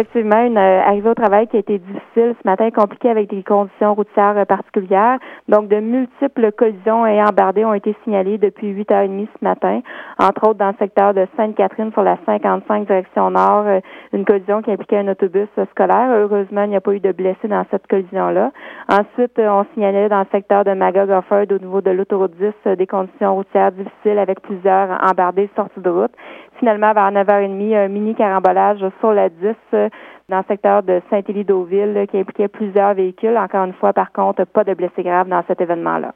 effectivement une euh, arrivée au travail qui a été difficile ce matin, compliquée avec des conditions routières euh, particulières. Donc, de multiples collisions et embardées ont été signalées depuis 8h30 ce matin, entre autres dans le secteur de Sainte-Catherine sur la 55 direction nord, euh, une collision qui impliquait un autobus scolaire. Heureusement, il n'y a pas eu de blessés dans cette collision-là. Ensuite, on signalait dans le secteur de Magog-Offord au niveau de l'autoroute 10 des conditions routières difficiles avec plusieurs embardées sorties de route. Finalement, vers 9h30, un mini carambolage sur la 10 euh, dans le secteur de Saint-Élie-Deauville qui impliquait plusieurs véhicules. Encore une fois, par contre, pas de blessés graves dans cet événement-là.